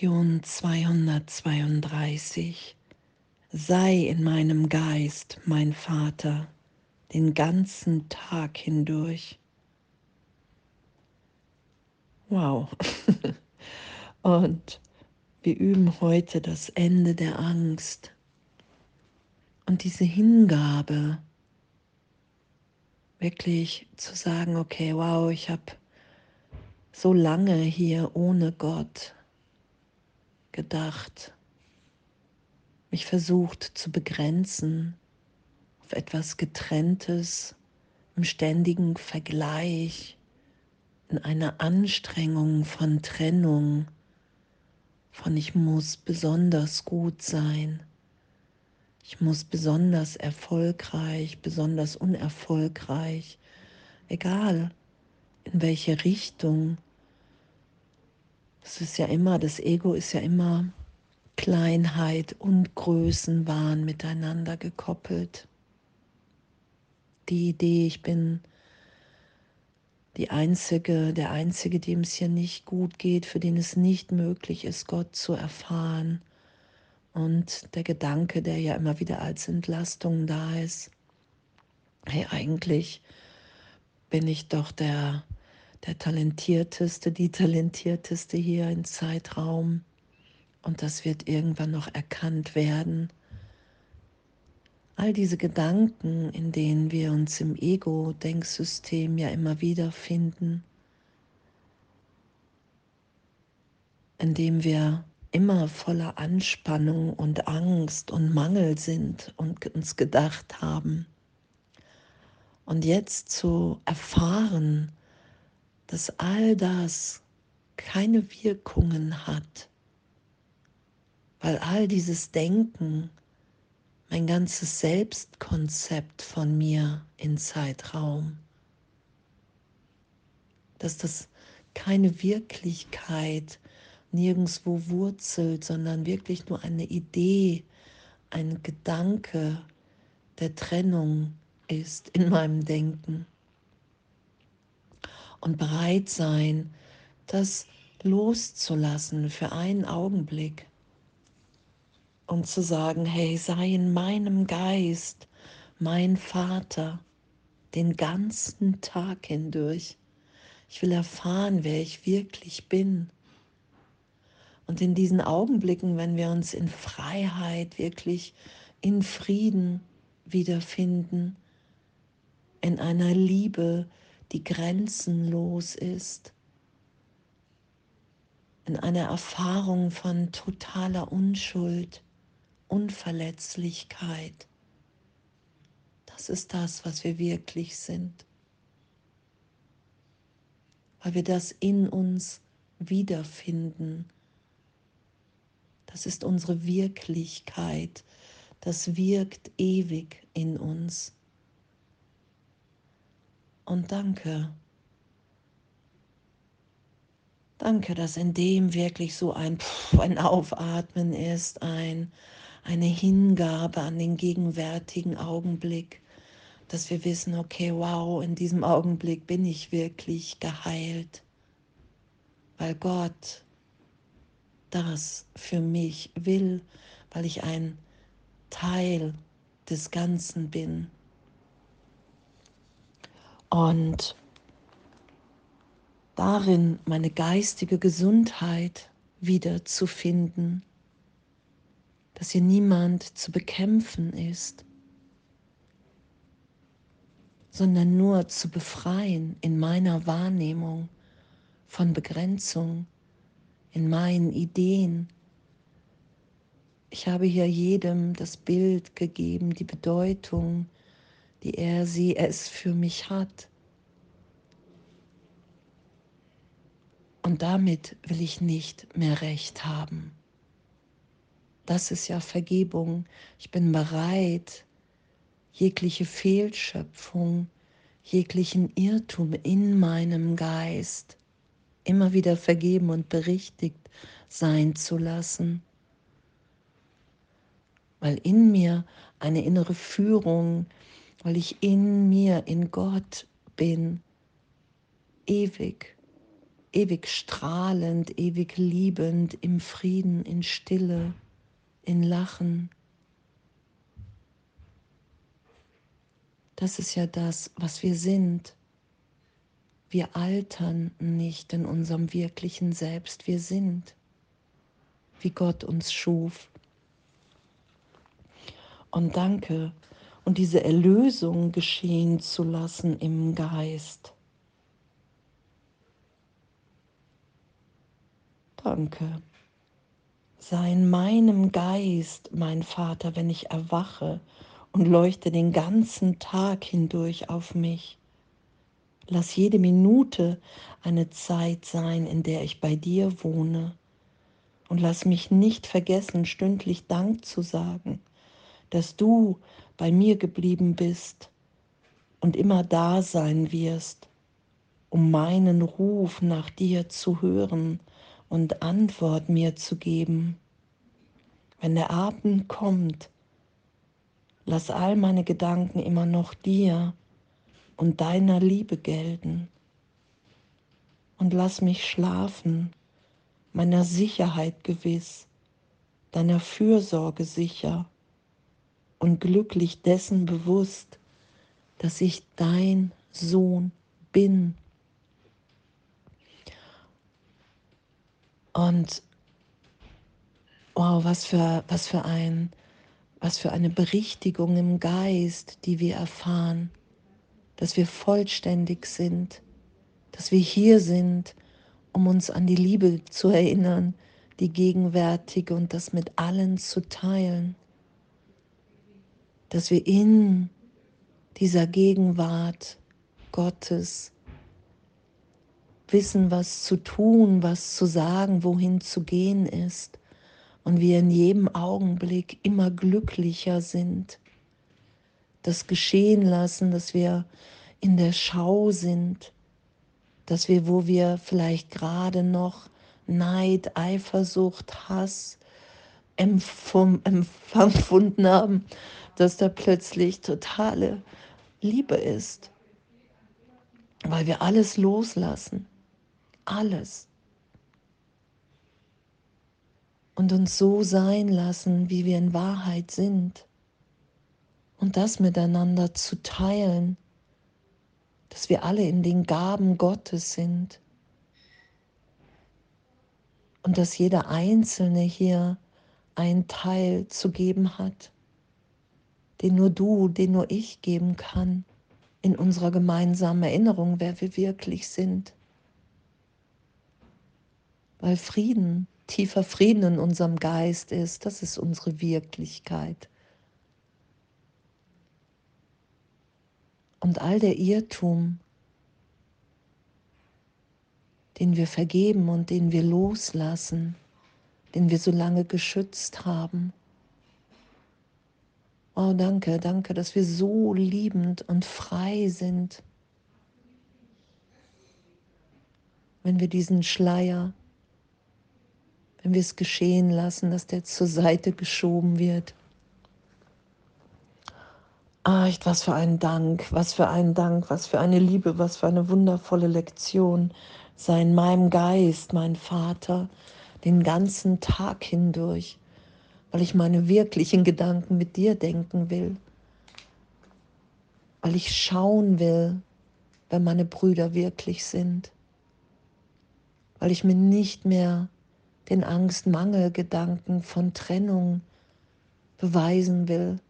Lektion 232 Sei in meinem Geist, mein Vater, den ganzen Tag hindurch. Wow. Und wir üben heute das Ende der Angst und diese Hingabe, wirklich zu sagen, okay, wow, ich habe so lange hier ohne Gott gedacht, mich versucht zu begrenzen auf etwas Getrenntes, im ständigen Vergleich, in einer Anstrengung von Trennung, von ich muss besonders gut sein, ich muss besonders erfolgreich, besonders unerfolgreich, egal in welche Richtung es ist ja immer, das Ego ist ja immer Kleinheit und Größenwahn miteinander gekoppelt. Die Idee, ich bin die Einzige, der Einzige, dem es hier nicht gut geht, für den es nicht möglich ist, Gott zu erfahren. Und der Gedanke, der ja immer wieder als Entlastung da ist, hey, eigentlich bin ich doch der der talentierteste, die talentierteste hier im Zeitraum. Und das wird irgendwann noch erkannt werden. All diese Gedanken, in denen wir uns im Ego-Denksystem ja immer wieder finden, in dem wir immer voller Anspannung und Angst und Mangel sind und uns gedacht haben. Und jetzt zu erfahren, dass all das keine Wirkungen hat, weil all dieses Denken mein ganzes Selbstkonzept von mir in Zeitraum, dass das keine Wirklichkeit nirgendwo wurzelt, sondern wirklich nur eine Idee, ein Gedanke der Trennung ist in meinem Denken und bereit sein, das loszulassen für einen Augenblick und zu sagen, hey, sei in meinem Geist mein Vater den ganzen Tag hindurch. Ich will erfahren, wer ich wirklich bin. Und in diesen Augenblicken, wenn wir uns in Freiheit, wirklich in Frieden wiederfinden, in einer Liebe, die grenzenlos ist, in einer Erfahrung von totaler Unschuld, Unverletzlichkeit. Das ist das, was wir wirklich sind, weil wir das in uns wiederfinden. Das ist unsere Wirklichkeit, das wirkt ewig in uns. Und danke. Danke, dass in dem wirklich so ein, ein Aufatmen ist, ein, eine Hingabe an den gegenwärtigen Augenblick, dass wir wissen, okay, wow, in diesem Augenblick bin ich wirklich geheilt, weil Gott das für mich will, weil ich ein Teil des Ganzen bin und darin meine geistige Gesundheit wiederzufinden, dass hier niemand zu bekämpfen ist, sondern nur zu befreien in meiner Wahrnehmung von Begrenzung, in meinen Ideen. Ich habe hier jedem das Bild gegeben, die Bedeutung, die er, sie, es für mich hat. Und damit will ich nicht mehr recht haben. Das ist ja Vergebung. Ich bin bereit, jegliche Fehlschöpfung, jeglichen Irrtum in meinem Geist immer wieder vergeben und berichtigt sein zu lassen, weil in mir eine innere Führung weil ich in mir, in Gott bin, ewig ewig strahlend, ewig liebend, im Frieden, in Stille, in Lachen. Das ist ja das, was wir sind. Wir altern nicht in unserem wirklichen Selbst, wir sind, wie Gott uns schuf. Und danke, und diese Erlösung geschehen zu lassen im Geist. Danke. Sei in meinem Geist, mein Vater, wenn ich erwache und leuchte den ganzen Tag hindurch auf mich. Lass jede Minute eine Zeit sein, in der ich bei dir wohne. Und lass mich nicht vergessen, stündlich Dank zu sagen, dass du bei mir geblieben bist und immer da sein wirst, um meinen Ruf nach dir zu hören und Antwort mir zu geben. Wenn der Abend kommt, lass all meine Gedanken immer noch dir und deiner Liebe gelten. Und lass mich schlafen, meiner Sicherheit gewiss, deiner Fürsorge sicher und glücklich dessen bewusst, dass ich dein Sohn bin. Und wow, was für, was für ein, was für eine Berichtigung im Geist, die wir erfahren, dass wir vollständig sind, dass wir hier sind, um uns an die Liebe zu erinnern, die gegenwärtige und das mit allen zu teilen dass wir in dieser Gegenwart Gottes wissen, was zu tun, was zu sagen, wohin zu gehen ist. Und wir in jedem Augenblick immer glücklicher sind, das geschehen lassen, dass wir in der Schau sind, dass wir, wo wir vielleicht gerade noch Neid, Eifersucht, Hass empfunden haben, dass da plötzlich totale Liebe ist, weil wir alles loslassen, alles. Und uns so sein lassen, wie wir in Wahrheit sind. Und das miteinander zu teilen, dass wir alle in den Gaben Gottes sind. Und dass jeder Einzelne hier einen Teil zu geben hat den nur du, den nur ich geben kann, in unserer gemeinsamen Erinnerung, wer wir wirklich sind. Weil Frieden, tiefer Frieden in unserem Geist ist, das ist unsere Wirklichkeit. Und all der Irrtum, den wir vergeben und den wir loslassen, den wir so lange geschützt haben, Oh, danke, danke, dass wir so liebend und frei sind. Wenn wir diesen Schleier, wenn wir es geschehen lassen, dass der zur Seite geschoben wird. Ah, was für ein Dank, was für ein Dank, was für eine Liebe, was für eine wundervolle Lektion sei in meinem Geist, mein Vater, den ganzen Tag hindurch weil ich meine wirklichen Gedanken mit dir denken will, weil ich schauen will, wer meine Brüder wirklich sind, weil ich mir nicht mehr den Angst-Mangel-Gedanken von Trennung beweisen will,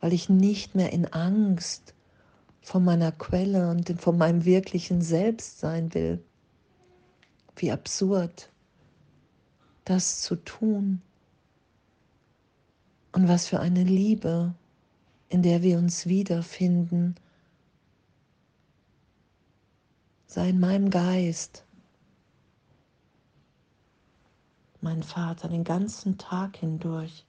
weil ich nicht mehr in Angst von meiner Quelle und von meinem wirklichen Selbst sein will. Wie absurd, das zu tun. Und was für eine Liebe, in der wir uns wiederfinden. Sei in meinem Geist, mein Vater, den ganzen Tag hindurch.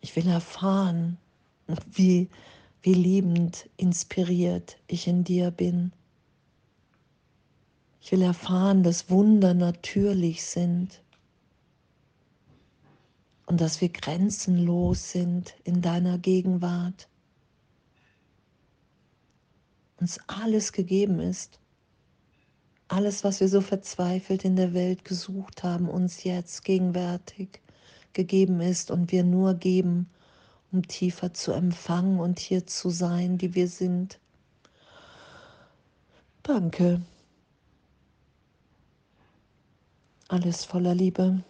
Ich will erfahren, wie, wie liebend inspiriert ich in dir bin. Ich will erfahren, dass Wunder natürlich sind und dass wir grenzenlos sind in deiner Gegenwart. uns alles gegeben ist. Alles, was wir so verzweifelt in der Welt gesucht haben, uns jetzt gegenwärtig gegeben ist und wir nur geben, um tiefer zu empfangen und hier zu sein, die wir sind. Danke. Alles voller Liebe.